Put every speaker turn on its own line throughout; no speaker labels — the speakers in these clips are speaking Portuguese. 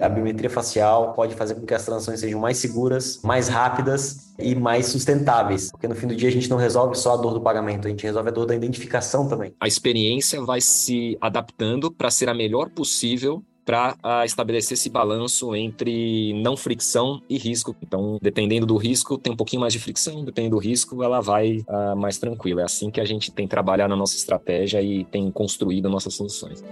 a biometria facial pode fazer com que as transações sejam mais seguras, mais rápidas e mais sustentáveis. Porque no fim do dia a gente não resolve só a dor do pagamento, a gente resolve a dor da identificação também.
A experiência vai se adaptando para ser a melhor possível para uh, estabelecer esse balanço entre não fricção e risco. Então, dependendo do risco, tem um pouquinho mais de fricção, dependendo do risco, ela vai uh, mais tranquila. É assim que a gente tem trabalhado na nossa estratégia e tem construído nossas soluções.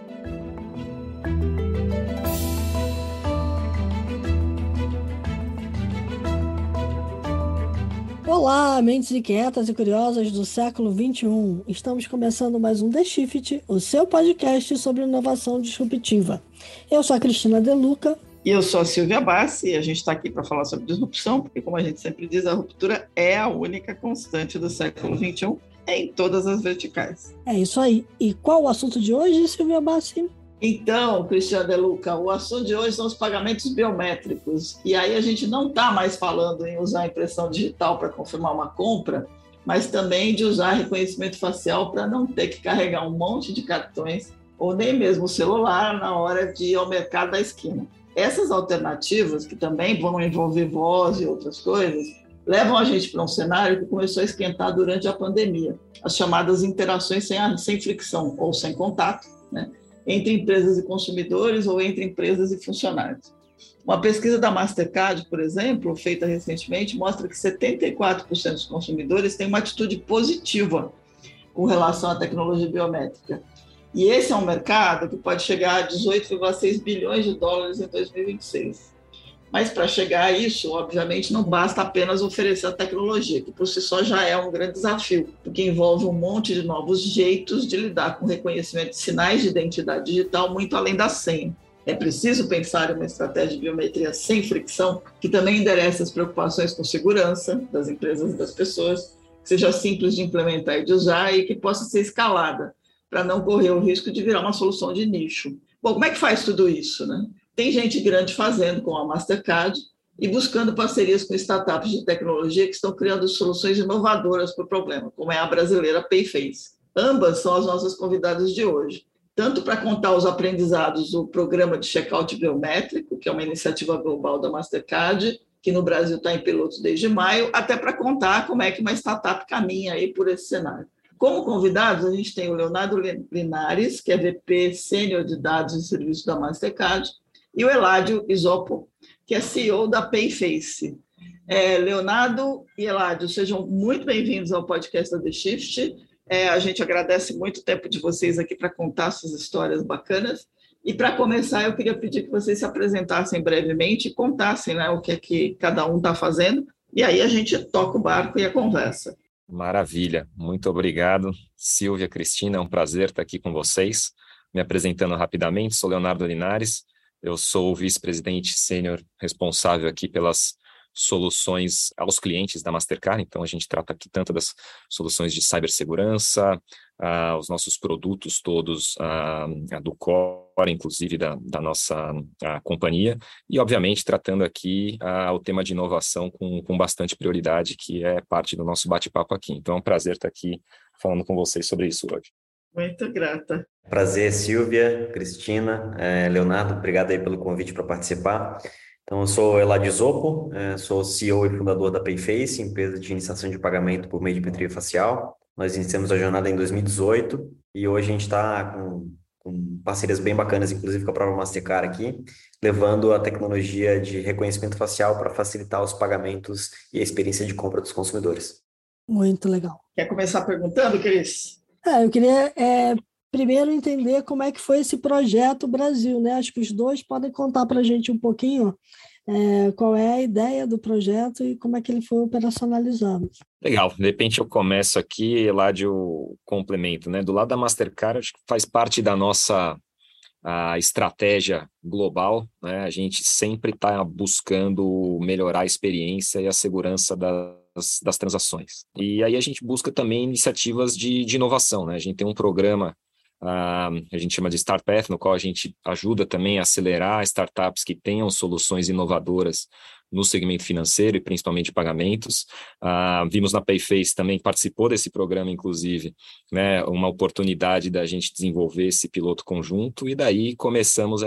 Olá, mentes inquietas e curiosas do século XXI. Estamos começando mais um The Shift, o seu podcast sobre inovação disruptiva. Eu sou a Cristina Deluca.
E eu sou a Silvia Bassi, e a gente está aqui para falar sobre disrupção, porque, como a gente sempre diz, a ruptura é a única constante do século XXI em todas as verticais.
É isso aí. E qual o assunto de hoje, Silvia Bassi?
Então, Cristiano De Luca, o assunto de hoje são os pagamentos biométricos. E aí a gente não está mais falando em usar impressão digital para confirmar uma compra, mas também de usar reconhecimento facial para não ter que carregar um monte de cartões ou nem mesmo o celular na hora de ir ao mercado da esquina. Essas alternativas, que também vão envolver voz e outras coisas, levam a gente para um cenário que começou a esquentar durante a pandemia, as chamadas interações sem, sem fricção ou sem contato, né? Entre empresas e consumidores ou entre empresas e funcionários. Uma pesquisa da Mastercard, por exemplo, feita recentemente, mostra que 74% dos consumidores têm uma atitude positiva com relação à tecnologia biométrica. E esse é um mercado que pode chegar a 18,6 bilhões de dólares em 2026. Mas para chegar a isso, obviamente, não basta apenas oferecer a tecnologia, que por si só já é um grande desafio, porque envolve um monte de novos jeitos de lidar com reconhecimento de sinais de identidade digital muito além da senha. É preciso pensar em uma estratégia de biometria sem fricção, que também endereça as preocupações com segurança das empresas e das pessoas, que seja simples de implementar e de usar e que possa ser escalada, para não correr o risco de virar uma solução de nicho. Bom, como é que faz tudo isso? Né? Tem gente grande fazendo com a Mastercard e buscando parcerias com startups de tecnologia que estão criando soluções inovadoras para o problema, como é a brasileira Payface. Ambas são as nossas convidadas de hoje, tanto para contar os aprendizados do programa de checkout biométrico, que é uma iniciativa global da Mastercard, que no Brasil está em piloto desde maio, até para contar como é que uma startup caminha aí por esse cenário. Como convidados, a gente tem o Leonardo Linares, que é VP Sênior de Dados e Serviços da Mastercard, e o Eládio Isopo, que é CEO da Payface. É, Leonardo e Eládio, sejam muito bem-vindos ao podcast da The Shift. É, a gente agradece muito o tempo de vocês aqui para contar suas histórias bacanas. E para começar, eu queria pedir que vocês se apresentassem brevemente e contassem né, o que é que cada um está fazendo. E aí a gente toca o barco e a conversa.
Maravilha, muito obrigado, Silvia, Cristina, é um prazer estar aqui com vocês. Me apresentando rapidamente, sou Leonardo Linares, eu sou o vice-presidente sênior responsável aqui pelas soluções aos clientes da Mastercard, então a gente trata aqui tanto das soluções de cibersegurança, uh, os nossos produtos todos uh, do core, inclusive da, da nossa uh, companhia, e obviamente tratando aqui o tema de inovação com, com bastante prioridade, que é parte do nosso bate-papo aqui. Então é um prazer estar aqui falando com vocês sobre isso hoje.
Muito grata.
Prazer, Silvia, Cristina, é, Leonardo, obrigado aí pelo convite para participar. Então, eu sou Eladio Zopo, é, sou CEO e fundador da Payface, empresa de iniciação de pagamento por meio de biometria facial. Nós iniciamos a jornada em 2018 e hoje a gente está com, com parcerias bem bacanas, inclusive com a própria Mastercard aqui, levando a tecnologia de reconhecimento facial para facilitar os pagamentos e a experiência de compra dos consumidores.
Muito legal.
Quer começar perguntando, Cris?
É, eu queria é, primeiro entender como é que foi esse projeto Brasil, né? Acho que os dois podem contar para a gente um pouquinho é, qual é a ideia do projeto e como é que ele foi operacionalizado.
Legal, de repente eu começo aqui, lá de o complemento, né? Do lado da Mastercard, acho que faz parte da nossa a estratégia global, né? A gente sempre está buscando melhorar a experiência e a segurança da, das, transações. E aí a gente busca também iniciativas de, de inovação, né? A gente tem um programa Uh, a gente chama de StartPath, no qual a gente ajuda também a acelerar startups que tenham soluções inovadoras no segmento financeiro e principalmente pagamentos. Uh, vimos na Payface também, participou desse programa, inclusive, né, uma oportunidade da gente desenvolver esse piloto conjunto, e daí começamos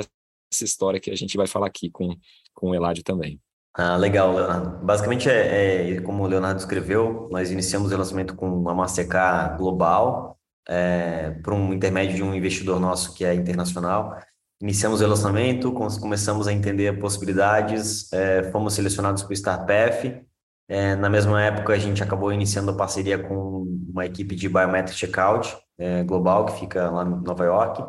história que a gente vai falar aqui com, com o Eladio também.
Ah, legal, Leonardo. Basicamente, é, é, como o Leonardo escreveu, nós iniciamos o relacionamento com a Mastercard Global, é, por um intermédio de um investidor nosso que é internacional. Iniciamos o relacionamento, começamos a entender possibilidades, é, fomos selecionados para o StartPath. É, na mesma época, a gente acabou iniciando a parceria com uma equipe de Biometric Checkout é, global, que fica lá em Nova York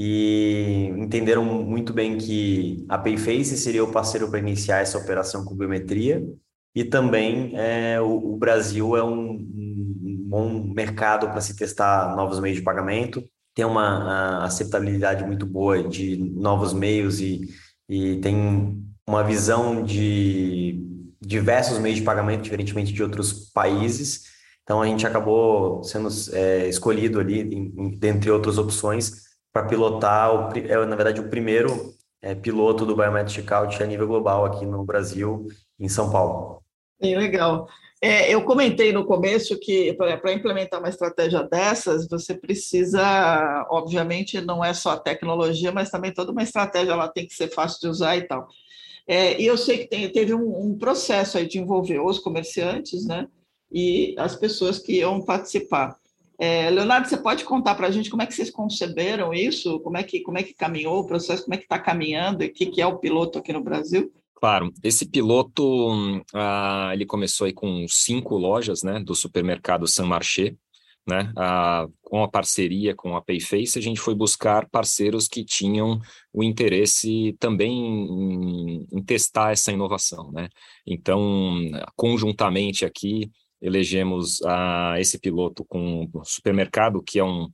e entenderam muito bem que a Payface seria o parceiro para iniciar essa operação com biometria e também é, o, o, Brasil é um, um bom mercado para se testar novos meios de pagamento, tem uma aceitabilidade muito boa de novos meios e, e tem uma visão de diversos meios de pagamento, diferentemente de outros países. Então, a gente acabou sendo é, escolhido ali, em, dentre outras opções, para pilotar, o, é, na verdade, o primeiro é, piloto do Biometric Checkout a nível global aqui no Brasil, em São Paulo.
Bem legal. É, eu comentei no começo que para implementar uma estratégia dessas, você precisa, obviamente, não é só a tecnologia, mas também toda uma estratégia ela tem que ser fácil de usar e tal. É, e eu sei que tem, teve um, um, processo aí de envolver os comerciantes, né, e as pessoas que iam participar. É, Leonardo, você pode contar para a gente como é que vocês conceberam isso? Como é que, como é que caminhou o processo? Como é que está caminhando? E o que, que é o piloto aqui no Brasil?
Claro, esse piloto ah, ele começou aí com cinco lojas, né, do supermercado San Marché, né, ah, com a parceria com a Payface, a gente foi buscar parceiros que tinham o interesse também em, em testar essa inovação, né. Então, conjuntamente aqui elegemos a, esse piloto com supermercado, que é um,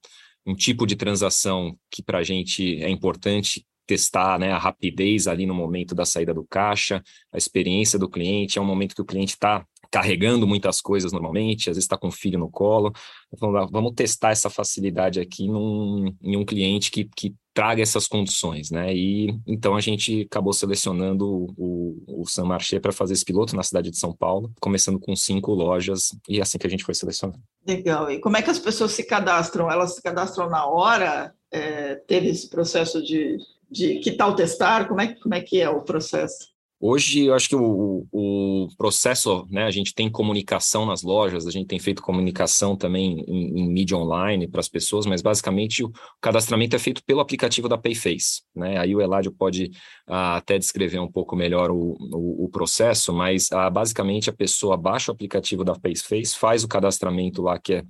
um tipo de transação que para a gente é importante testar né, a rapidez ali no momento da saída do caixa, a experiência do cliente, é um momento que o cliente está carregando muitas coisas normalmente, às vezes está com o filho no colo. Então, vamos testar essa facilidade aqui num, em um cliente que, que traga essas condições, né? E então a gente acabou selecionando o, o San Marché para fazer esse piloto na cidade de São Paulo, começando com cinco lojas, e é assim que a gente foi selecionando.
Legal. E como é que as pessoas se cadastram? Elas se cadastram na hora? É, teve esse processo de, de que tal testar? Como é, como é que é o processo?
Hoje, eu acho que o, o processo, né, a gente tem comunicação nas lojas, a gente tem feito comunicação também em, em mídia online para as pessoas, mas basicamente o cadastramento é feito pelo aplicativo da Payface. Né? Aí o Eladio pode ah, até descrever um pouco melhor o, o, o processo, mas ah, basicamente a pessoa baixa o aplicativo da Payface, faz o cadastramento lá que é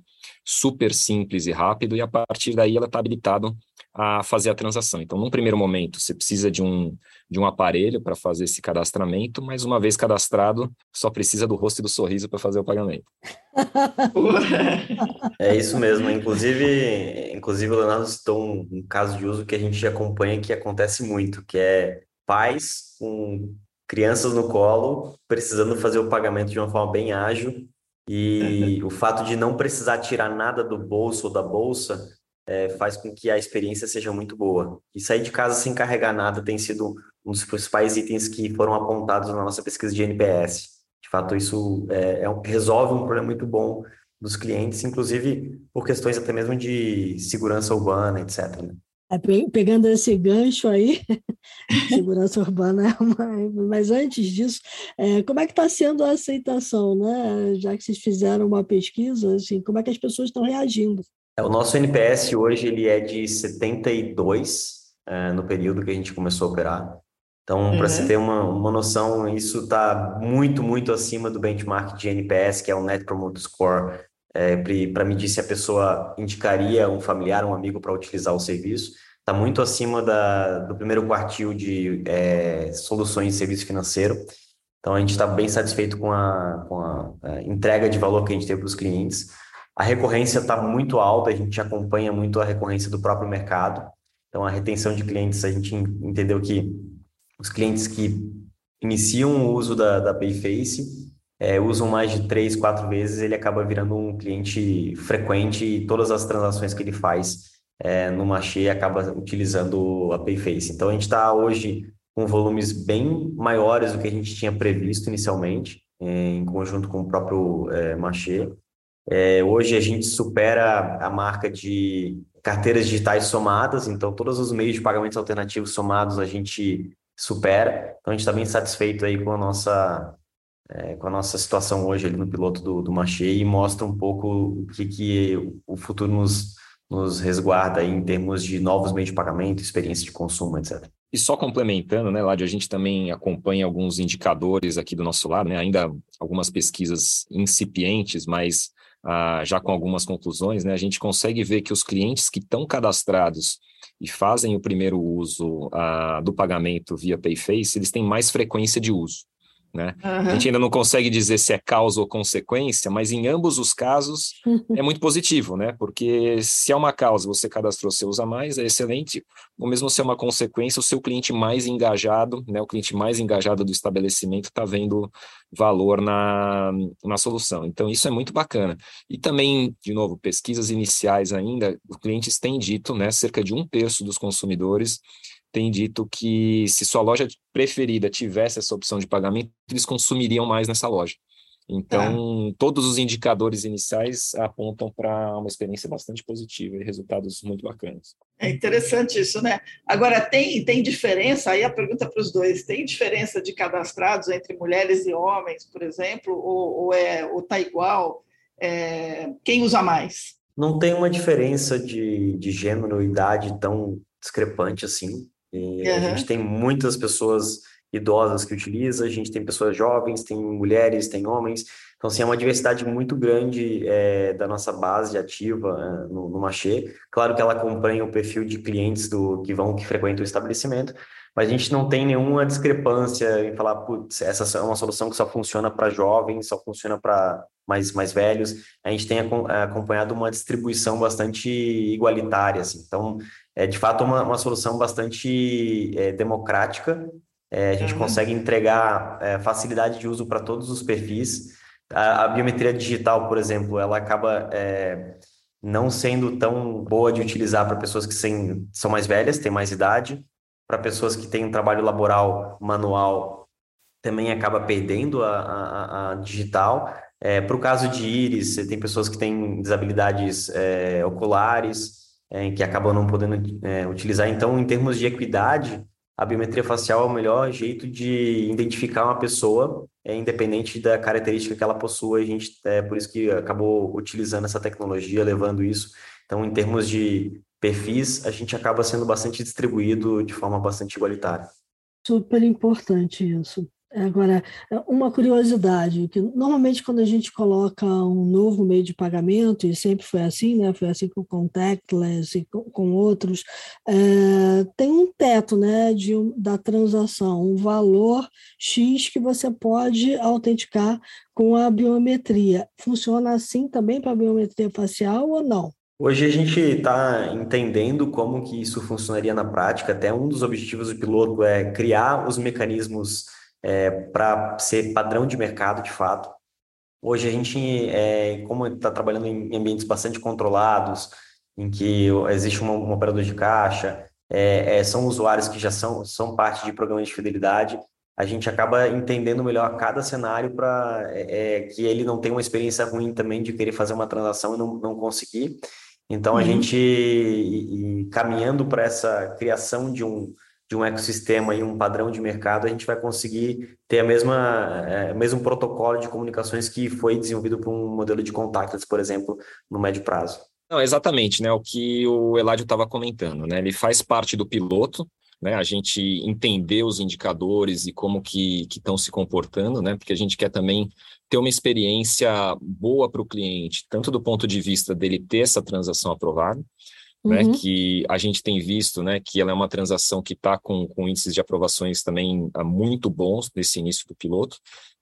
super simples e rápido, e a partir daí ela está habilitada a fazer a transação. Então, num primeiro momento, você precisa de um, de um aparelho para fazer esse cadastramento, mas uma vez cadastrado, só precisa do rosto e do sorriso para fazer o pagamento.
é isso mesmo. Inclusive, inclusive o Leonardo citou um, um caso de uso que a gente acompanha que acontece muito, que é pais com crianças no colo precisando fazer o pagamento de uma forma bem ágil e o fato de não precisar tirar nada do bolso ou da bolsa é, faz com que a experiência seja muito boa. E sair de casa sem carregar nada tem sido um dos principais itens que foram apontados na nossa pesquisa de NPS. De fato, isso é, é um, resolve um problema muito bom dos clientes, inclusive por questões até mesmo de segurança urbana, etc. Né?
É, pegando esse gancho aí, segurança urbana, é mas antes disso, é, como é que está sendo a aceitação, né? Já que vocês fizeram uma pesquisa, assim, como é que as pessoas estão reagindo?
É, o nosso NPS hoje ele é de 72 é, no período que a gente começou a operar. Então, uhum. para você ter uma, uma noção, isso está muito, muito acima do benchmark de NPS, que é o Net Promoter Score, é, para medir se a pessoa indicaria um familiar, um amigo para utilizar o serviço. Está muito acima da, do primeiro quartil de é, soluções de serviço financeiro. Então, a gente está bem satisfeito com a, com a, a entrega de valor que a gente teve para os clientes. A recorrência está muito alta, a gente acompanha muito a recorrência do próprio mercado. Então, a retenção de clientes, a gente entendeu que os clientes que iniciam o uso da, da Payface é, usam mais de três, quatro vezes, ele acaba virando um cliente frequente e todas as transações que ele faz é, no Machê acaba utilizando a Payface. Então, a gente está hoje com volumes bem maiores do que a gente tinha previsto inicialmente, em conjunto com o próprio é, Machê. É, hoje a gente supera a marca de carteiras digitais somadas, então todos os meios de pagamentos alternativos somados a gente supera. Então a gente está bem satisfeito aí com a nossa é, com a nossa situação hoje ali no piloto do, do e mostra um pouco o que, que o futuro nos, nos resguarda em termos de novos meios de pagamento, experiência de consumo, etc.
E só complementando, né, Ládio, a gente também acompanha alguns indicadores aqui do nosso lado, né, ainda algumas pesquisas incipientes, mas ah, já com algumas conclusões, né, a gente consegue ver que os clientes que estão cadastrados e fazem o primeiro uso ah, do pagamento via Payface, eles têm mais frequência de uso. Né? Uhum. A gente ainda não consegue dizer se é causa ou consequência, mas em ambos os casos é muito positivo, né? Porque se é uma causa, você cadastrou, você usa mais, é excelente. Ou mesmo se é uma consequência, o seu cliente mais engajado, né? O cliente mais engajado do estabelecimento está vendo valor na, na solução. Então, isso é muito bacana. E também, de novo, pesquisas iniciais ainda, os clientes têm dito, né? Cerca de um terço dos consumidores tem dito que se sua loja preferida tivesse essa opção de pagamento, eles consumiriam mais nessa loja. Então, é. todos os indicadores iniciais apontam para uma experiência bastante positiva e resultados muito bacanas.
É interessante isso, né? Agora, tem, tem diferença, aí a pergunta para os dois, tem diferença de cadastrados entre mulheres e homens, por exemplo, ou, ou é, ou tá igual? É, quem usa mais?
Não tem uma diferença de, de gênero e idade tão discrepante assim. E uhum. a gente tem muitas pessoas idosas que utilizam, a gente tem pessoas jovens, tem mulheres, tem homens. Então, assim, é uma diversidade muito grande é, da nossa base ativa é, no, no Machê. Claro que ela acompanha o perfil de clientes do que vão, que frequentam o estabelecimento, mas a gente não tem nenhuma discrepância em falar, putz, essa é uma solução que só funciona para jovens, só funciona para mais, mais velhos. A gente tem acompanhado uma distribuição bastante igualitária, assim. Então, é de fato uma, uma solução bastante é, democrática. É, a gente uhum. consegue entregar é, facilidade de uso para todos os perfis. A, a, biometria digital, por exemplo, ela acaba não sendo tão boa de utilizar para pessoas que sem, são mais velhas, têm mais idade, para pessoas que têm um trabalho laboral manual também acaba perdendo a, a, a digital. É, para o caso de íris, tem pessoas que têm desabilidades é, oculares, é, que acabam não podendo é, utilizar. Então, em termos de equidade, a biometria facial é o melhor jeito de identificar uma pessoa, é, independente da característica que ela possua. A gente, é por isso que acabou utilizando essa tecnologia, levando isso. Então, em termos de perfis, a gente acaba sendo bastante distribuído de forma bastante igualitária.
Super importante isso. Agora, uma curiosidade, que normalmente quando a gente coloca um novo meio de pagamento, e sempre foi assim, né? Foi assim com o Contactless e com, com outros, é, tem um teto né, de, da transação, um valor X que você pode autenticar com a biometria. Funciona assim também para a biometria facial ou não?
Hoje a gente está entendendo como que isso funcionaria na prática. Até um dos objetivos do piloto é criar os mecanismos é, para ser padrão de mercado de fato. Hoje a gente, é, como está trabalhando em ambientes bastante controlados, em que existe um, um operador de caixa, é, é, são usuários que já são, são parte de programas de fidelidade, a gente acaba entendendo melhor cada cenário para é, é, que ele não tenha uma experiência ruim também de querer fazer uma transação e não, não conseguir. Então, uhum. a gente, e, e caminhando para essa criação de um, de um ecossistema e um padrão de mercado, a gente vai conseguir ter a mesma, é, mesmo protocolo de comunicações que foi desenvolvido por um modelo de contactless, por exemplo, no médio prazo.
Não, exatamente, né? O que o Eladio estava comentando, né? Ele faz parte do piloto, né? A gente entender os indicadores e como que estão se comportando, né? Porque a gente quer também ter uma experiência boa para o cliente, tanto do ponto de vista dele ter essa transação aprovada, né, uhum. que a gente tem visto né, que ela é uma transação que está com, com índices de aprovações também uh, muito bons nesse início do piloto.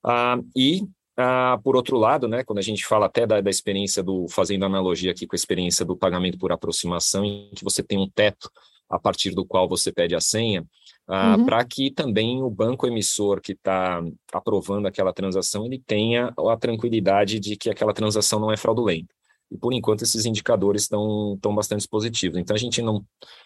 Uh, e, uh, por outro lado, né, quando a gente fala até da, da experiência do, fazendo analogia aqui com a experiência do pagamento por aproximação, em que você tem um teto a partir do qual você pede a senha, uhum. para que também o banco emissor que está aprovando aquela transação ele tenha a tranquilidade de que aquela transação não é fraudulenta e por enquanto esses indicadores estão, estão bastante positivos. Então a gente não,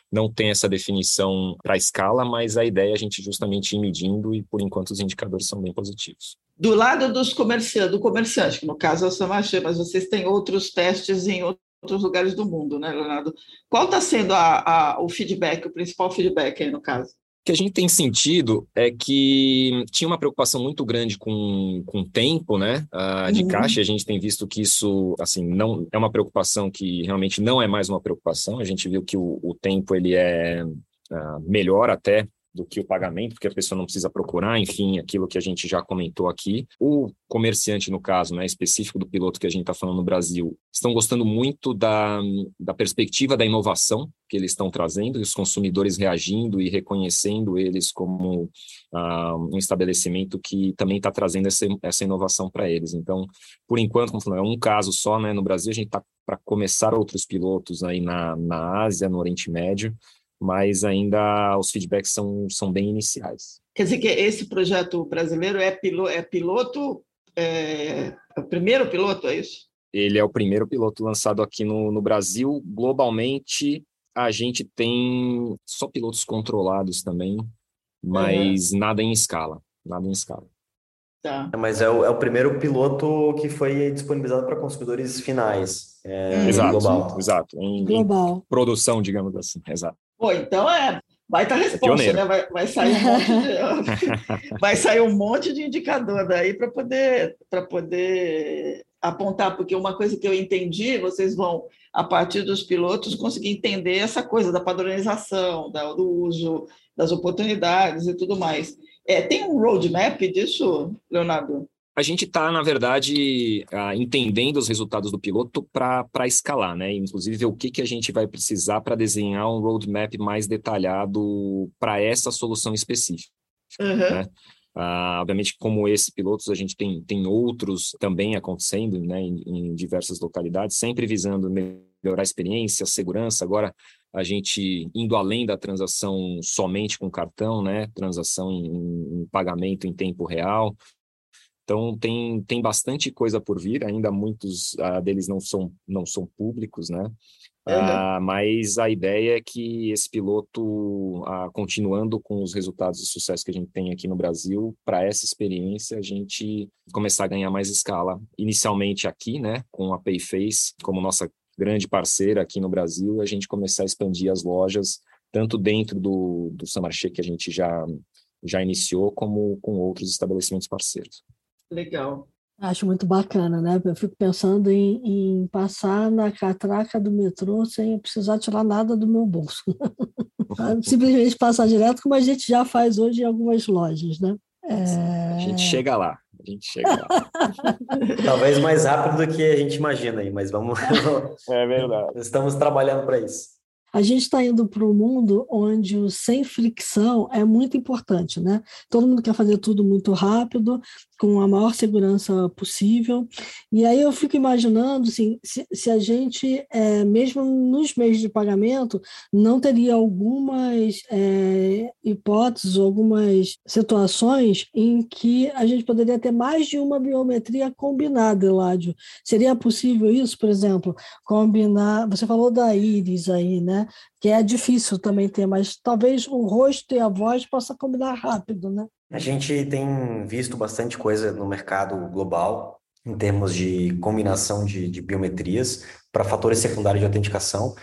não tem essa definição para a escala, mas a ideia é a gente justamente ir medindo e por enquanto os indicadores são bem positivos.
Do lado dos comerciantes, do comerciante, que no caso é o Samachê, mas vocês têm outros testes em outros lugares do mundo, né, Leonardo? Qual está sendo a, a, o feedback, o principal feedback aí no caso?
que a gente tem sentido é que tinha uma preocupação muito grande com, com o tempo, né, de uhum. caixa. A gente tem visto que isso, assim, não é uma preocupação que realmente não é mais uma preocupação. A gente viu que o, o tempo ele é uh, melhor até do que o pagamento, porque a pessoa não precisa procurar, enfim, aquilo que a gente já comentou aqui. O comerciante, no caso, né, específico do piloto que a gente está falando no Brasil, estão gostando muito da, da perspectiva da inovação que eles estão trazendo, e os consumidores reagindo e reconhecendo eles como uh, um estabelecimento que também está trazendo essa, essa inovação para eles. Então, por enquanto, como falando, é um caso só, né, no Brasil a gente está para começar outros pilotos aí na, na Ásia, no Oriente Médio, mas ainda os feedbacks são, são bem iniciais.
Quer dizer que esse projeto brasileiro é piloto, é, piloto é, é o primeiro piloto, é isso?
Ele é o primeiro piloto lançado aqui no, no Brasil. Globalmente, a gente tem só pilotos controlados também, mas uhum. nada em escala, nada em escala.
Tá. É, mas é o, é o primeiro piloto que foi disponibilizado para consumidores finais. É,
exato, global. exato. Em, global. Em produção, digamos assim. Exato.
Pô, então é baita é resposta, é né? Vai, vai, sair um monte de, vai sair um monte de indicador daí para poder, poder apontar, porque uma coisa que eu entendi, vocês vão, a partir dos pilotos, conseguir entender essa coisa da padronização, da, do uso, das oportunidades e tudo mais. É, tem um roadmap disso, Leonardo?
A gente está, na verdade, ah, entendendo os resultados do piloto para escalar, né? Inclusive o que, que a gente vai precisar para desenhar um roadmap mais detalhado para essa solução específica. Uhum. Né? Uh, obviamente, como esse pilotos, a gente tem, tem outros também acontecendo né, em, em, diversas localidades, sempre visando melhorar a experiência, a segurança. Agora, a gente indo além da transação somente com cartão, né, transação em, em pagamento em tempo real, então tem, tem bastante coisa por vir, ainda muitos uh, deles não são, não são públicos, né? Uh, mas a ideia é que esse piloto, uh, continuando com os resultados de sucesso que a gente tem aqui no Brasil, para essa experiência a gente começar a ganhar mais escala. Inicialmente aqui, né, com a Payface como nossa grande parceira aqui no Brasil, a gente começar a expandir as lojas, tanto dentro do, do Samarché que a gente já, já iniciou, como com outros estabelecimentos parceiros.
Legal.
Acho muito bacana, né? Eu fico pensando em, em, passar na catraca do metrô sem precisar tirar nada do meu bolso. Simplesmente passar direto, como a gente já faz hoje em algumas lojas, né?
É... A gente chega lá, a gente chega lá.
Talvez mais rápido do que a gente imagina aí, mas vamos.
é verdade.
Estamos trabalhando para isso.
A gente está indo para um mundo onde o sem fricção é muito importante, né? Todo mundo quer fazer tudo muito rápido, com a maior segurança possível. E aí eu fico imaginando assim, se, se a gente, é, mesmo nos meios de pagamento, não teria algumas é, hipóteses, algumas situações em que a gente poderia ter mais de uma biometria combinada, Eládio. Seria possível isso, por exemplo, combinar. Você falou da íris aí, né? Que é difícil também ter, mas talvez o rosto e a voz possa combinar rápido, né?
A gente tem visto bastante coisa no mercado global em termos de combinação de, de biometrias para fatores secundários de autenticação.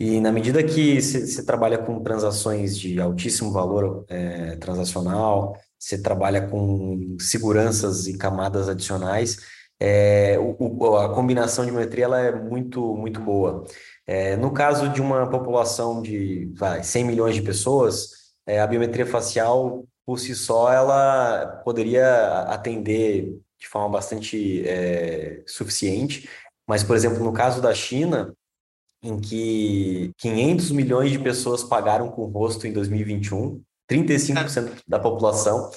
E na medida que você trabalha com transações de altíssimo valor é, transacional, você trabalha com seguranças e camadas adicionais, é, o, a combinação de biometria ela é muito, muito boa. É, no caso de uma população de vai, 100 milhões de pessoas, é, a biometria facial por si só, ela poderia atender de forma bastante é, suficiente, mas, por exemplo, no caso da China, em que 500 milhões de pessoas pagaram com o rosto em 2021, 35% da população,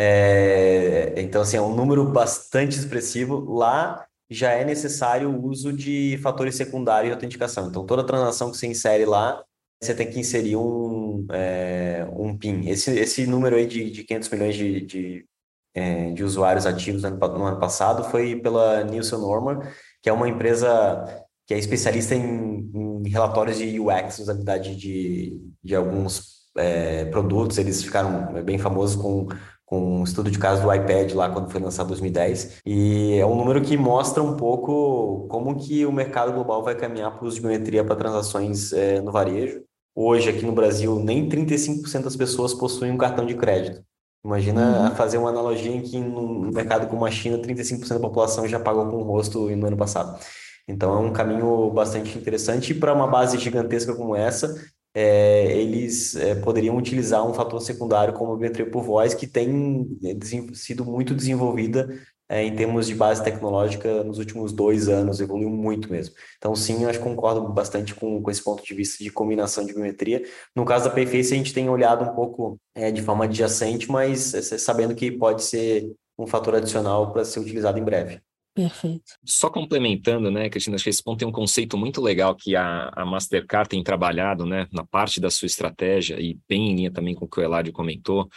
é, então, assim, é um número bastante expressivo. Lá já é necessário o uso de fatores secundários de autenticação. Então, toda transação que você insere lá você tem que inserir um, é, um PIN. Esse, esse número aí de, de 500 milhões de, de, é, de usuários ativos no ano, no ano, passado foi pela Nielsen Norman, que é uma empresa que é especialista em, em relatórios de UX, usabilidade de, de alguns é, produtos. Eles ficaram bem famosos com com um estudo de caso do iPad lá quando foi lançado em 2010, e é um número que mostra um pouco como que o mercado global vai caminhar para o uso de biometria para transações é, no varejo. Hoje, aqui no Brasil, nem 35% das pessoas possuem um cartão de crédito. Imagina uhum. fazer uma analogia em que no mercado como a China, 35% da população já pagou com o rosto no ano passado. Então é um caminho bastante interessante para uma base gigantesca como essa, é, eles é, poderiam utilizar um fator secundário como a biometria por voz, que tem é, sido muito desenvolvida é, em termos de base tecnológica nos últimos dois anos, evoluiu muito mesmo. Então, sim, eu acho que concordo bastante com, com esse ponto de vista de combinação de biometria. No caso da Payface, a gente tem olhado um pouco é, de forma adjacente, mas é, sabendo que pode ser um fator adicional para ser utilizado em breve.
Perfeito.
Só complementando, né, Cristina, acho que esse ponto tem um conceito muito legal que a, a Mastercard tem trabalhado, né, na parte da sua estratégia e bem em linha também com o que o Eladio comentou,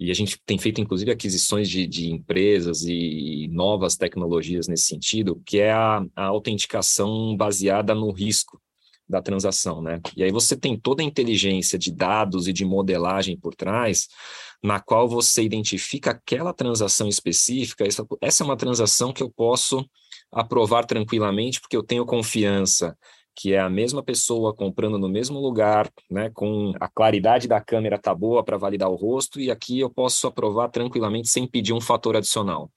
e a gente tem feito, inclusive, aquisições de, de empresas e, novas tecnologias nesse sentido, que é a, a autenticação baseada no risco da transação, né? E aí você tem toda a inteligência de dados e de modelagem por trás, na qual você identifica aquela transação específica. Essa, essa é uma transação que eu posso aprovar tranquilamente, porque eu tenho confiança que é a mesma pessoa comprando no mesmo lugar, né, com a claridade da câmera tá boa para validar o rosto, e aqui eu posso aprovar tranquilamente sem pedir um fator adicional.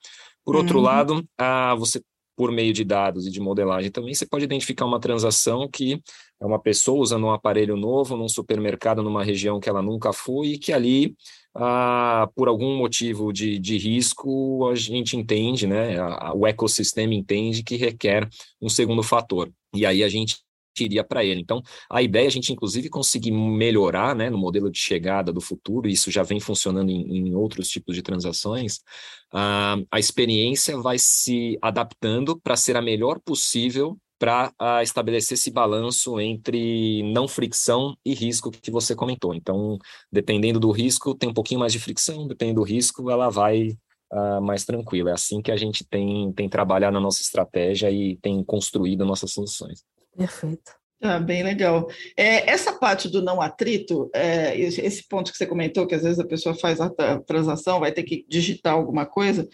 Por outro uhum. lado, ah, você por meio de dados e de modelagem também, você pode identificar uma transação que é uma pessoa usando um aparelho novo num supermercado numa região que ela nunca foi e que ali, ah, por algum motivo de, de risco, a gente entende, né, a, o ecossistema entende que requer um segundo fator. E aí a gente iria para ele. Então, a ideia é a gente, inclusive, conseguir melhorar né, no modelo de chegada do futuro, isso já vem funcionando em, em outros tipos de transações, uh, a experiência vai se adaptando para ser a melhor possível para uh, estabelecer esse balanço entre não fricção e risco que você comentou. Então, dependendo do risco, tem um pouquinho mais de fricção, dependendo do risco, ela vai uh, mais tranquila. É assim que a gente tem, tem trabalhado na nossa estratégia e tem construído nossas soluções.
Perfeito.
Ah, bem legal. É, essa parte do não atrito, é, esse ponto que você comentou, que às vezes a pessoa faz a transação, vai ter que digitar alguma coisa,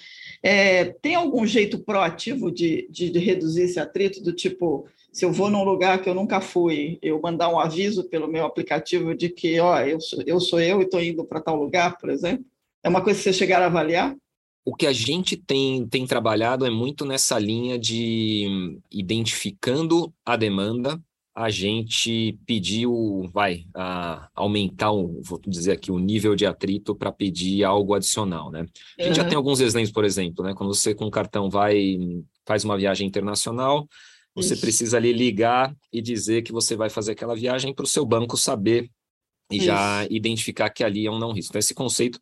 é, tem algum jeito proativo de, de, de, reduzir esse atrito, do tipo, se eu vou num lugar que eu nunca fui, eu mandar um aviso pelo meu aplicativo de que, ó, eu sou eu, sou eu e estou indo para tal lugar, por exemplo? É uma coisa que você chegar a avaliar?
O que a gente tem, tem trabalhado é muito nessa linha de identificando a demanda, a gente pediu, vai, aumentar, o, vou dizer aqui, o nível de atrito para pedir algo adicional, né? A gente uhum. já tem alguns exemplos, por exemplo, né? Quando você com o cartão vai, faz uma viagem internacional, você Isso. precisa ali ligar e dizer que você vai fazer aquela viagem para o seu banco saber e Isso. já identificar que ali é um não risco. Então, esse conceito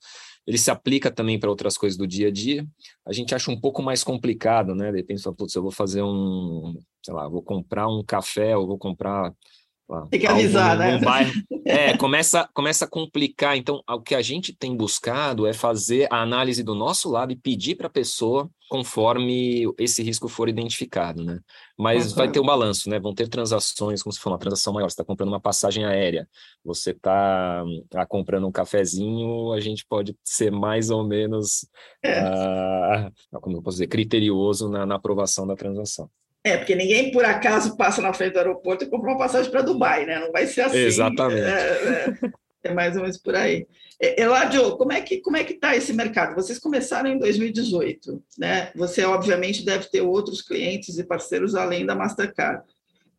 ele se aplica também para outras coisas do dia a dia. A gente acha um pouco mais complicado, né? De repente, putz, eu vou fazer um, sei lá, vou comprar um café, ou vou comprar
tem que avisar, né?
Bairro. É, começa, começa a complicar. Então, o que a gente tem buscado é fazer a análise do nosso lado e pedir para a pessoa conforme esse risco for identificado, né? Mas uhum. vai ter um balanço, né? Vão ter transações, como se for uma transação maior, você está comprando uma passagem aérea, você está tá comprando um cafezinho, a gente pode ser mais ou menos, é. uh, como eu posso dizer, criterioso na, na aprovação da transação.
É, porque ninguém por acaso passa na frente do aeroporto e compra uma passagem para Dubai, né? Não vai ser assim.
Exatamente.
É, é, é mais ou menos por aí. É, Eladio, como é que como é que está esse mercado? Vocês começaram em 2018, né? Você obviamente deve ter outros clientes e parceiros além da Mastercard.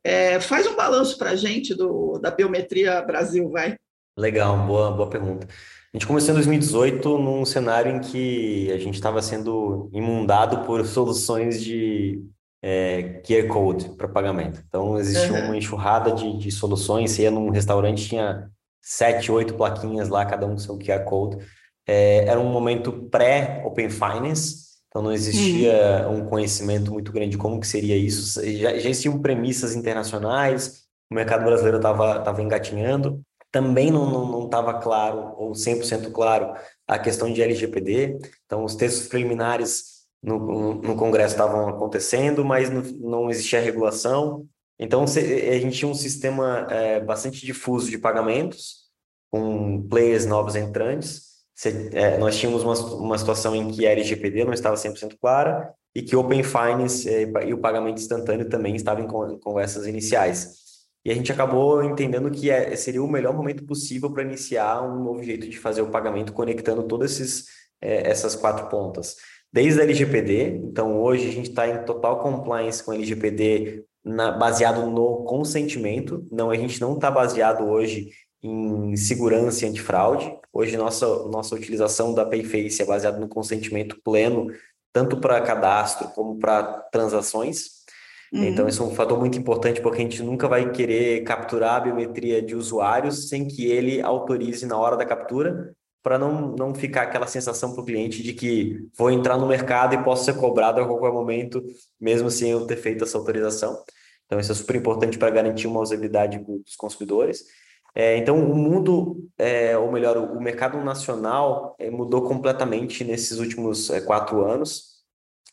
É, faz um balanço para a gente do, da biometria Brasil, vai.
Legal, boa, boa pergunta. A gente começou em 2018 num cenário em que a gente estava sendo inundado por soluções de é, QR Code para pagamento. Então, existia uhum. uma enxurrada de, de soluções. Você ia num restaurante, tinha sete, oito plaquinhas lá, cada um com seu QR Code. É, era um momento pré-Open Finance, então não existia uhum. um conhecimento muito grande de como que seria isso. Já, já existiam premissas internacionais, o mercado brasileiro estava tava engatinhando. Também não estava claro, ou 100% claro, a questão de LGPD. Então, os textos preliminares no, no Congresso estavam acontecendo, mas não, não existia regulação. Então, a gente tinha um sistema é, bastante difuso de pagamentos, com players novos entrantes, é, nós tínhamos uma, uma situação em que a LGPD não estava 100% clara e que Open Finance é, e o pagamento instantâneo também estavam em conversas iniciais. E a gente acabou entendendo que seria o melhor momento possível para iniciar um novo jeito de fazer o pagamento, conectando todas essas quatro pontas. Desde a LGPD, então hoje a gente está em total compliance com a LGPD na, baseado no consentimento, não, a gente não está baseado hoje em segurança e antifraude. Hoje, nossa, nossa utilização da Payface é baseada no consentimento pleno, tanto para cadastro como para transações. Uhum. Então, isso é um fator muito importante, porque a gente nunca vai querer capturar a biometria de usuários sem que ele autorize na hora da captura, para não, não ficar aquela sensação para o cliente de que vou entrar no mercado e posso ser cobrado a qualquer momento, mesmo sem eu ter feito essa autorização. Então, isso é super importante para garantir uma usabilidade dos consumidores. É, então, o mundo, é, ou melhor, o mercado nacional é, mudou completamente nesses últimos é, quatro anos.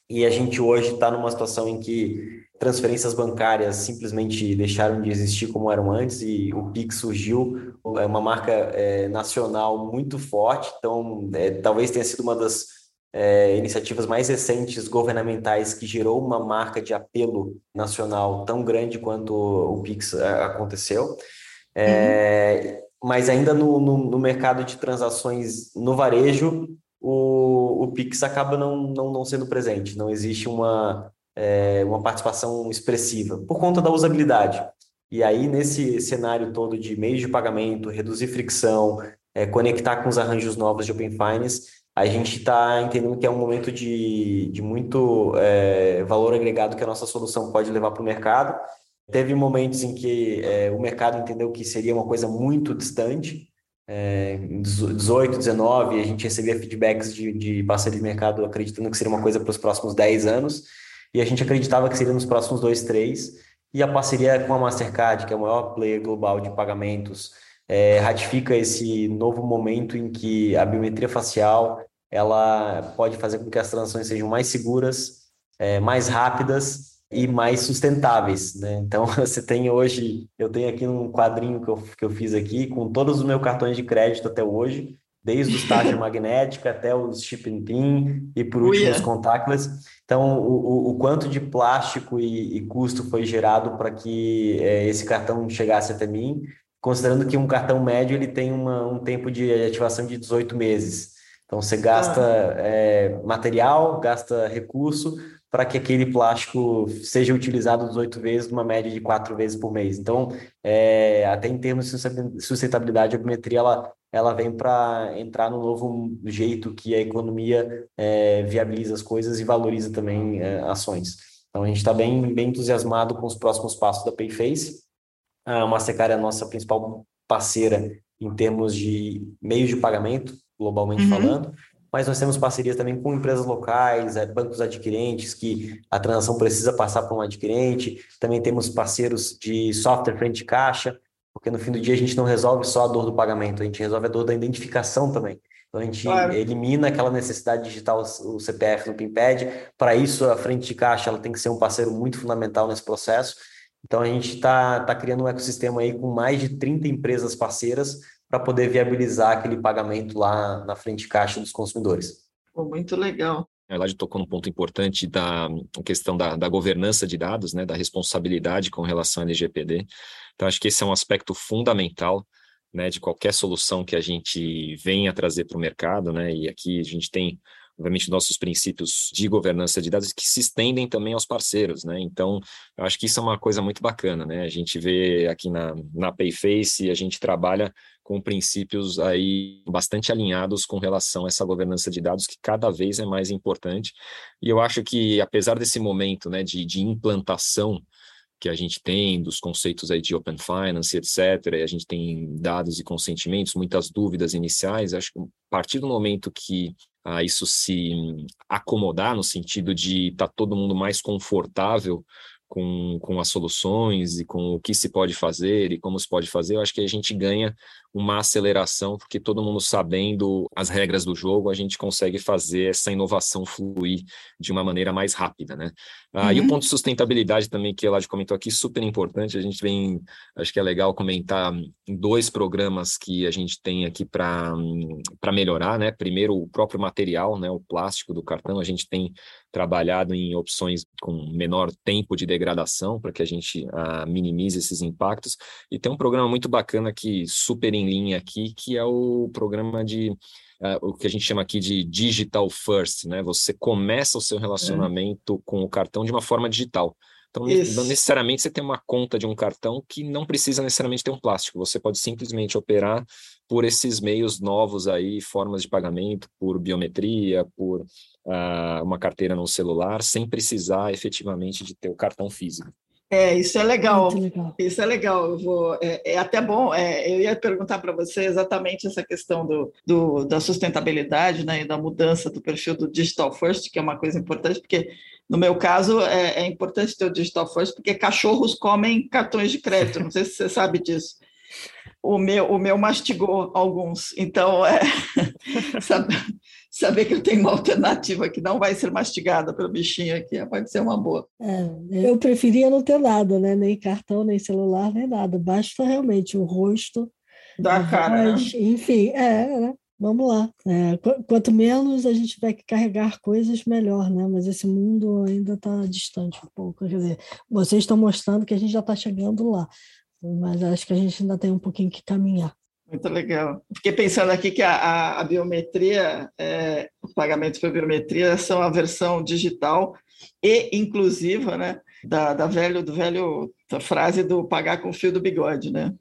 E a gente hoje está numa situação em que transferências bancárias simplesmente deixaram de existir como eram antes e o Pix surgiu, é uma marca é, nacional muito forte. Então, é, talvez tenha sido uma das é, iniciativas mais recentes governamentais que gerou uma marca de apelo nacional tão grande quanto o Pix é, aconteceu. É, uhum. Mas ainda no, no, no, mercado de transações no varejo, o, o Pix acaba não, não, não sendo presente, não existe uma, é, uma participação expressiva, por conta da usabilidade. E aí, nesse cenário todo de meios de pagamento, reduzir fricção, é, conectar com os arranjos novos de Open Finance, a gente está entendendo que é um momento de, de muito é, valor agregado que a nossa solução pode levar para o mercado Teve momentos em que é, o mercado entendeu que seria uma coisa muito distante. É, em 18, 19, a gente recebia feedbacks de, de parceiros de mercado acreditando que seria uma coisa para os próximos 10 anos, e a gente acreditava que seria nos próximos 2, 3. E a parceria com a Mastercard, que é o maior player global de pagamentos, é, ratifica esse novo momento em que a biometria facial ela pode fazer com que as transações sejam mais seguras, é, mais rápidas e mais sustentáveis, né? Então, você tem hoje, eu tenho aqui um quadrinho que eu, que eu fiz aqui com todos os meus cartões de crédito até hoje, desde os taxa magnética até os chip and pin e por último os contactless. Então, o, o, o quanto de plástico e, e custo foi gerado para que é, esse cartão chegasse até mim, considerando que um cartão médio ele tem uma, um tempo de ativação de 18 meses. Então, você gasta ah. é, material, gasta recurso, para que aquele plástico seja utilizado 18 vezes, numa média de quatro vezes por mês. Então, é, até em termos de sustentabilidade, a biometria ela, ela vem para entrar no novo jeito que a economia é, viabiliza as coisas e valoriza também é, ações. Então, a gente está bem, bem entusiasmado com os próximos passos da Payface. A Mastercard é a nossa principal parceira em termos de meios de pagamento, globalmente uhum. falando mas nós temos parcerias também com empresas locais, é, bancos adquirentes, que a transação precisa passar por um adquirente. Também temos parceiros de software frente de caixa, porque no fim do dia a gente não resolve só a dor do pagamento, a gente resolve a dor da identificação também. Então a gente claro. elimina aquela necessidade de digitar o CPF no PIMPAD. Para isso, a frente de caixa ela tem que ser um parceiro muito fundamental nesse processo. Então a gente está tá criando um ecossistema aí com mais de 30 empresas parceiras para poder viabilizar aquele pagamento lá na frente de caixa dos consumidores.
muito legal.
Na verdade, tocou num ponto importante da questão da, da, governança de dados, né, da responsabilidade com relação ao LGPD. Então, acho que esse é um aspecto fundamental né, de qualquer solução que a gente venha trazer para o mercado, né, e aqui a gente tem obviamente, nossos princípios de governança de dados que se estendem também aos parceiros, né? Então, eu acho que isso é uma coisa muito bacana, né? A gente vê aqui na, na Payface, a gente trabalha com princípios aí bastante alinhados com relação a essa governança de dados que cada vez é mais importante. E eu acho que, apesar desse momento né, de, de implantação que a gente tem dos conceitos aí de Open Finance, etc., a gente tem dados e consentimentos, muitas dúvidas iniciais, acho que a partir do momento que a isso se acomodar, no sentido de estar tá todo mundo mais confortável com, com as soluções e com o que se pode fazer e como se pode fazer, eu acho que a gente ganha uma aceleração, porque todo mundo sabendo as regras do jogo, a gente consegue fazer essa inovação fluir de uma maneira mais rápida, né? Ah, uhum. E o uhum. ponto de sustentabilidade também, que ela comentou aqui, super importante, a gente vem, acho que é legal comentar dois programas que a gente tem aqui para melhorar, né? Primeiro, o próprio material, né? O plástico do cartão, a gente tem trabalhado em opções com menor tempo de degradação para que a gente uh, minimize esses impactos. E tem um programa muito bacana que super em linha aqui, que é o programa de uh, o que a gente chama aqui de digital first, né? Você começa o seu relacionamento é. com o cartão de uma forma digital. Então, Isso. não necessariamente você tem uma conta de um cartão que não precisa necessariamente ter um plástico. Você pode simplesmente operar por esses meios novos aí, formas de pagamento, por biometria, por uh, uma carteira no celular, sem precisar efetivamente de ter o cartão físico.
É, isso é legal. legal. Isso é legal. Eu vou, é, é até bom. É, eu ia perguntar para você exatamente essa questão do, do, da sustentabilidade né, e da mudança do perfil do Digital First, que é uma coisa importante, porque no meu caso é, é importante ter o Digital First, porque cachorros comem cartões de crédito. Não sei se você sabe disso o meu, o meu mastigou alguns. Então, é, saber, saber, que eu tenho uma alternativa que não vai ser mastigada pelo bichinho aqui pode ser uma boa.
É, eu preferia não ter nada, né? nem cartão, nem celular, nem nada. Basta realmente o rosto.
Da cara. Né?
Enfim, é, né? Vamos lá. É, quanto menos a gente tiver que carregar coisas, melhor, né? Mas esse mundo ainda está distante um pouco. Quer dizer, vocês estão mostrando que a gente já está chegando lá mas acho que a gente ainda tem um pouquinho que caminhar.
Muito legal. Fiquei pensando aqui que a, a, a biometria, é, o pagamento por biometria são a versão digital e inclusiva, né, da, da velho, do velho da frase do pagar com o fio do bigode, né?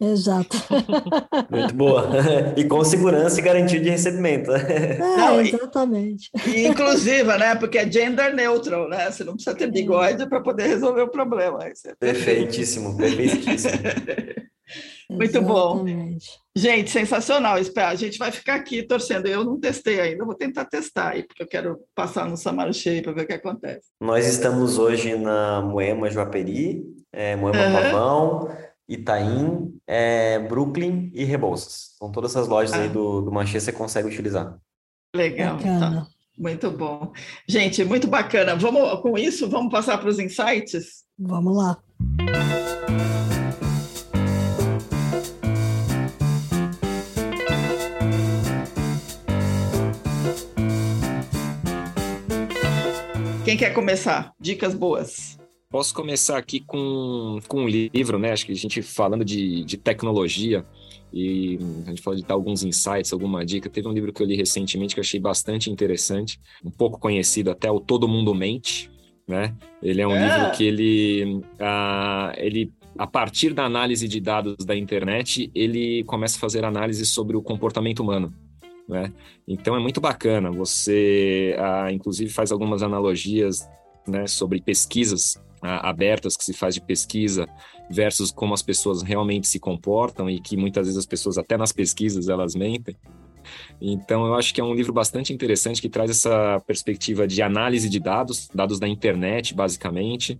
Exato.
Muito boa. E com segurança e garantia de recebimento.
É, não, exatamente.
E, inclusiva, né? Porque é gender neutral, né? Você não precisa ter bigode para poder resolver o problema. É
perfeitíssimo, perfeitíssimo.
Muito bom. Gente, sensacional. A gente vai ficar aqui torcendo. Eu não testei ainda, vou tentar testar aí, porque eu quero passar no Samarchei para ver o que acontece.
Nós estamos hoje na Moema Joaperi, é, Moema uhum. Pavão Itaim, é, Brooklyn e Rebouças. São todas essas lojas ah. aí do, do Manchester você consegue utilizar.
Legal. Tá. Muito bom. Gente, muito bacana. Vamos com isso, vamos passar para os insights?
Vamos lá.
Quem quer começar? Dicas boas.
Posso começar aqui com, com um livro, né? Acho que a gente falando de, de tecnologia e a gente falou de dar alguns insights, alguma dica. Teve um livro que eu li recentemente que eu achei bastante interessante, um pouco conhecido até, o Todo Mundo Mente, né? Ele é um é. livro que ele, ah, ele, a partir da análise de dados da internet, ele começa a fazer análise sobre o comportamento humano. Né? Então é muito bacana. Você, ah, inclusive, faz algumas analogias né, sobre pesquisas abertas que se faz de pesquisa versus como as pessoas realmente se comportam e que muitas vezes as pessoas até nas pesquisas elas mentem. Então, eu acho que é um livro bastante interessante que traz essa perspectiva de análise de dados, dados da internet, basicamente,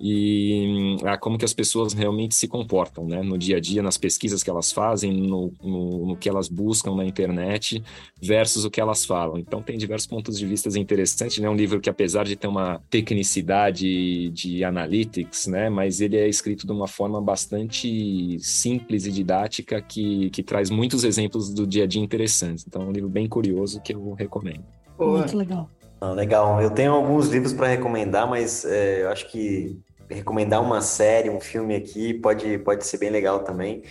e a como que as pessoas realmente se comportam, né, no dia a dia, nas pesquisas que elas fazem, no, no, no que elas buscam na internet, versus o que elas falam. Então, tem diversos pontos de vista interessantes, né, um livro que, apesar de ter uma tecnicidade de analytics, né, mas ele é escrito de uma forma bastante simples e didática que, que traz muitos exemplos do dia a dia interessantes. Então, é um livro bem curioso que eu recomendo.
Muito legal.
Ah, legal. Eu tenho alguns livros para recomendar, mas é, eu acho que recomendar uma série, um filme aqui pode, pode ser bem legal também.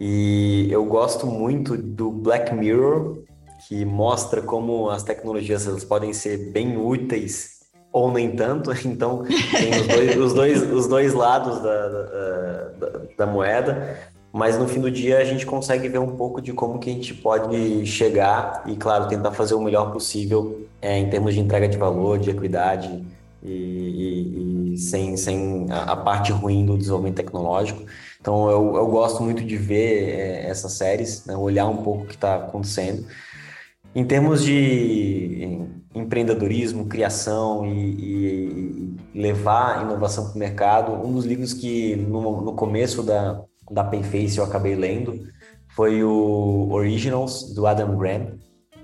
E eu gosto muito do Black Mirror, que mostra como as tecnologias elas podem ser bem úteis ou nem tanto. Então, tem os dois, os dois, os dois lados da, da, da, moeda. Mas no fim do dia a gente consegue ver um pouco de como que a gente pode chegar e, claro, tentar fazer o melhor possível é, em termos de entrega de valor, de equidade e, e, e sem, sem a, a, parte ruim do desenvolvimento tecnológico. Então eu, eu gosto muito de ver é, essas séries, né, olhar um pouco o que está acontecendo. em termos de empreendedorismo, criação e, e levar inovação para o mercado, um dos livros que no, no começo da, da Penface eu acabei lendo foi o Originals, do Adam Grant.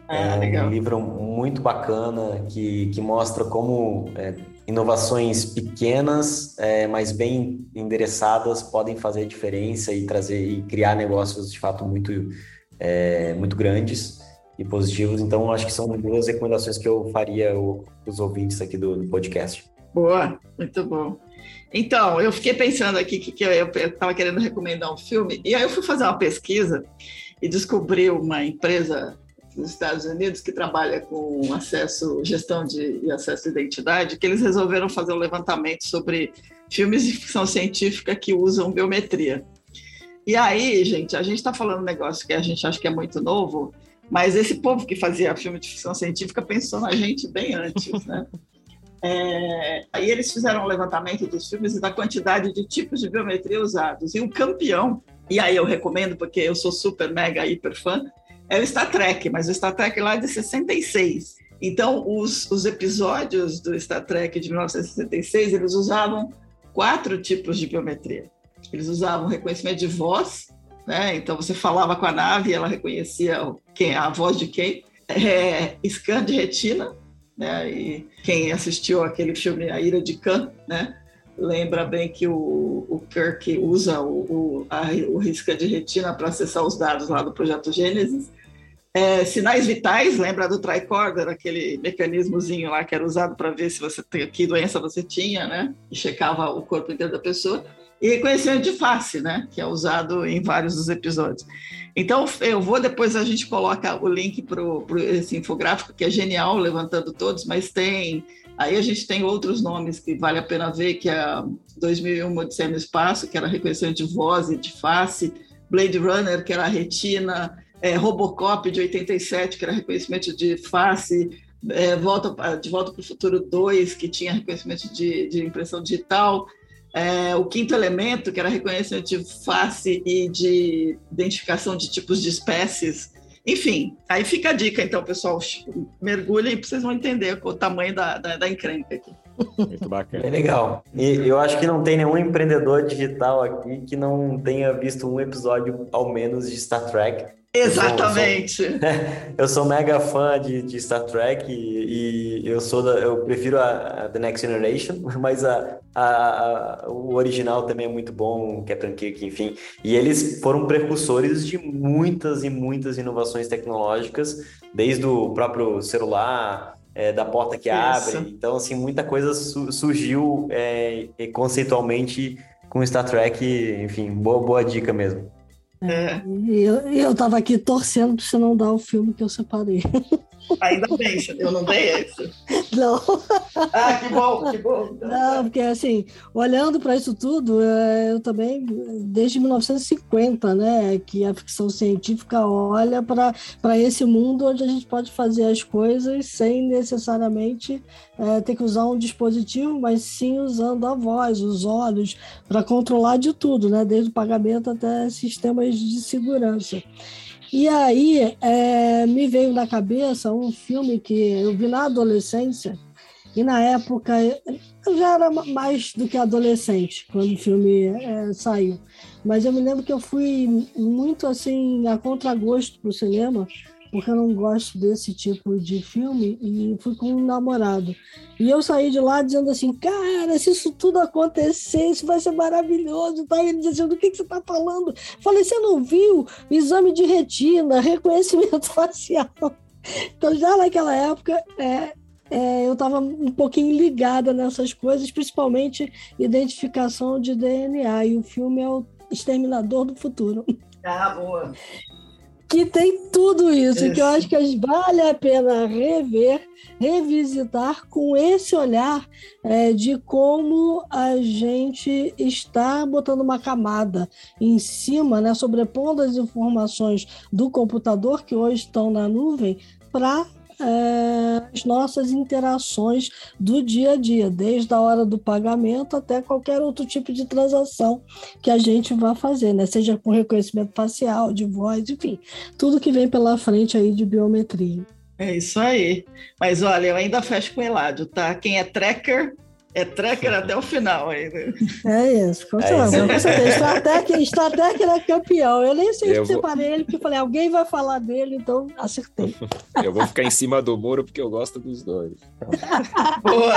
Ah, é legal.
um livro muito bacana que, que mostra como é, inovações pequenas, é, mas bem endereçadas, podem fazer diferença e trazer e criar negócios de fato muito, é, muito grandes e positivos. Então, acho que são duas recomendações que eu faria os ouvintes aqui do, do podcast.
Boa, muito bom. Então, eu fiquei pensando aqui que, que eu estava querendo recomendar um filme, e aí eu fui fazer uma pesquisa e descobri uma empresa nos Estados Unidos que trabalha com acesso, gestão de e acesso à identidade, que eles resolveram fazer um levantamento sobre filmes de ficção científica que usam biometria. E aí, gente, a gente está falando um negócio que a gente acha que é muito novo, mas esse povo que fazia filme de ficção científica pensou na gente bem antes, né? É, aí eles fizeram um levantamento dos filmes e da quantidade de tipos de biometria usados. E o campeão, e aí eu recomendo porque eu sou super, mega, hiper fã, é o Star Trek, mas o Star Trek lá é de 66. Então, os, os episódios do Star Trek de 1966, eles usavam quatro tipos de biometria. Eles usavam reconhecimento de voz, né? Então você falava com a nave e ela reconhecia quem, a voz de quem. É, scan de retina, né? E quem assistiu aquele filme A Ira de Khan, né? Lembra bem que o, o Kirk usa o, o, a, o risca de retina para acessar os dados lá do projeto Gênesis. É, sinais vitais, lembra do tricorder, aquele mecanismozinho lá que era usado para ver se você tem que doença você tinha, né? E checava o corpo inteiro da pessoa. E reconhecimento de face, né? Que é usado em vários dos episódios. Então, eu vou depois a gente coloca o link para esse infográfico que é genial, levantando todos, mas tem Aí a gente tem outros nomes que vale a pena ver, que é 2001 Odisseia no Espaço, que era reconhecimento de voz e de face, Blade Runner, que era retina, é, Robocop de 87, que era reconhecimento de face, é, volta, de Volta para o Futuro 2, que tinha reconhecimento de, de impressão digital, é, o quinto elemento, que era reconhecimento de face e de identificação de tipos de espécies. Enfim, aí fica a dica, então, pessoal, mergulhem para vocês vão entender o tamanho da, da, da encrenca aqui.
Muito bacana. É legal. E eu acho que não tem nenhum empreendedor digital aqui que não tenha visto um episódio, ao menos, de Star Trek
Exatamente.
Eu sou, eu sou mega fã de, de Star Trek e, e, eu sou da, eu prefiro a, a, The Next Generation, mas a, a, o original também é muito bom, Captain Kirk, enfim. E eles foram precursores de muitas e muitas inovações tecnológicas, desde o próprio celular, é, da porta que Isso. abre. Então, assim, muita coisa su surgiu é, conceitualmente com Star Trek, enfim, boa, boa dica mesmo.
É. Eu, eu tava aqui torcendo para você não dar o filme que eu separei.
Ainda bem, eu não dei esse.
Não.
Ah, que bom, que bom.
Não, porque assim, olhando para isso tudo, é, eu também, desde 1950, né, que a ficção científica olha para esse mundo onde a gente pode fazer as coisas sem necessariamente é, ter que usar um dispositivo, mas sim usando a voz, os olhos, para controlar de tudo, né, desde o pagamento até sistemas de segurança. E aí é, me veio na cabeça um filme que eu vi na adolescência, e na época eu já era mais do que adolescente quando o filme é, saiu. Mas eu me lembro que eu fui muito assim a contragosto para o cinema, porque eu não gosto desse tipo de filme, e fui com um namorado. E eu saí de lá dizendo assim, cara, se isso tudo acontecer, isso vai ser maravilhoso. Tá? Ele dizia do que, que você está falando? Falei, você não viu? Exame de retina, reconhecimento facial. Então, já naquela época, é, é, eu estava um pouquinho ligada nessas coisas, principalmente identificação de DNA. E o filme é o Exterminador do Futuro.
Ah, boa
que tem tudo isso, isso, que eu acho que vale a pena rever, revisitar com esse olhar é, de como a gente está botando uma camada em cima, né, sobrepondo as informações do computador que hoje estão na nuvem para é, as nossas interações do dia a dia, desde a hora do pagamento até qualquer outro tipo de transação que a gente vá fazer, né? seja com reconhecimento facial, de voz, enfim, tudo que vem pela frente aí de biometria.
É isso aí. Mas olha, eu ainda fecho com o Eládio, tá? Quem é tracker é tracker até o final ainda.
É isso, com certeza. É Star Trek, Star Trek era campeão. Eu nem sei se separei ele, porque falei, alguém vai falar dele, então acertei.
Eu vou ficar em cima do muro porque eu gosto dos dois.
Boa!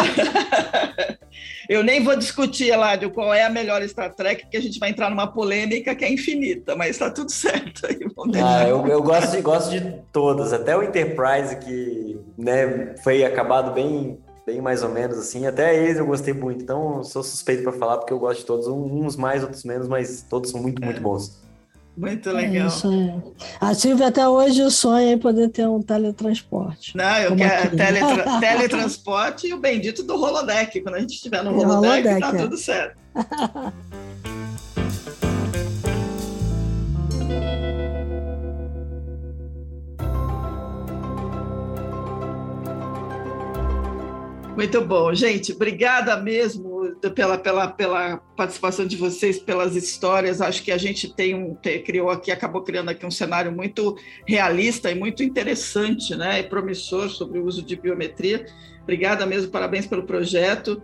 Eu nem vou discutir, Eládio, qual é a melhor Star Trek, porque a gente vai entrar numa polêmica que é infinita, mas está tudo certo. Aí,
ah, eu, eu gosto, de, gosto de todas, até o Enterprise, que né, foi acabado bem bem mais ou menos assim. Até eles eu gostei muito, então sou suspeito para falar porque eu gosto de todos, uns mais, outros menos, mas todos são muito, muito bons.
Muito é legal. É
A Silvia até hoje sonha em poder ter um teletransporte.
Não, eu quero teletra teletransporte e o bendito do holodeck. Quando a gente estiver no holodeck, holodeck tá é. tudo certo. Muito bom, gente. Obrigada mesmo pela, pela, pela participação de vocês, pelas histórias. Acho que a gente tem um criou aqui, acabou criando aqui um cenário muito realista e muito interessante, né? E promissor sobre o uso de biometria. Obrigada mesmo, parabéns pelo projeto.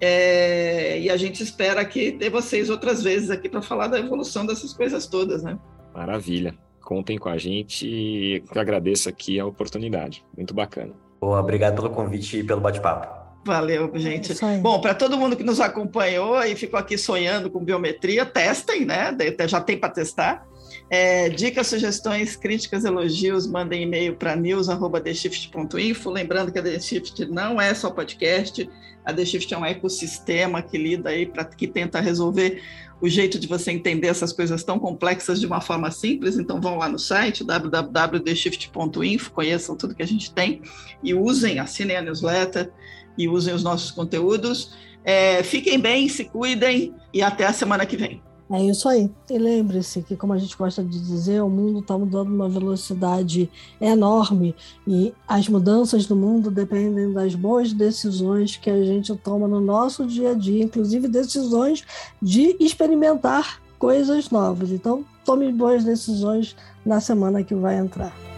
É, e a gente espera que ter vocês outras vezes aqui para falar da evolução dessas coisas todas, né?
Maravilha. Contem com a gente e agradeço aqui a oportunidade. Muito bacana.
Boa, obrigado pelo convite e pelo bate-papo.
Valeu, gente. Bom, para todo mundo que nos acompanhou e ficou aqui sonhando com biometria, testem, né? Já tem para testar. É, dicas, sugestões, críticas, elogios, mandem e-mail para news.theshift.info. Lembrando que a The Shift não é só podcast, a The Shift é um ecossistema que lida aí, para que tenta resolver o jeito de você entender essas coisas tão complexas de uma forma simples. Então vão lá no site www.theshift.info, conheçam tudo que a gente tem e usem, assinem a newsletter e usem os nossos conteúdos. É, fiquem bem, se cuidem e até a semana que vem.
É isso aí. E lembre-se que, como a gente gosta de dizer, o mundo está mudando uma velocidade enorme e as mudanças do mundo dependem das boas decisões que a gente toma no nosso dia a dia, inclusive decisões de experimentar coisas novas. Então, tome boas decisões na semana que vai entrar.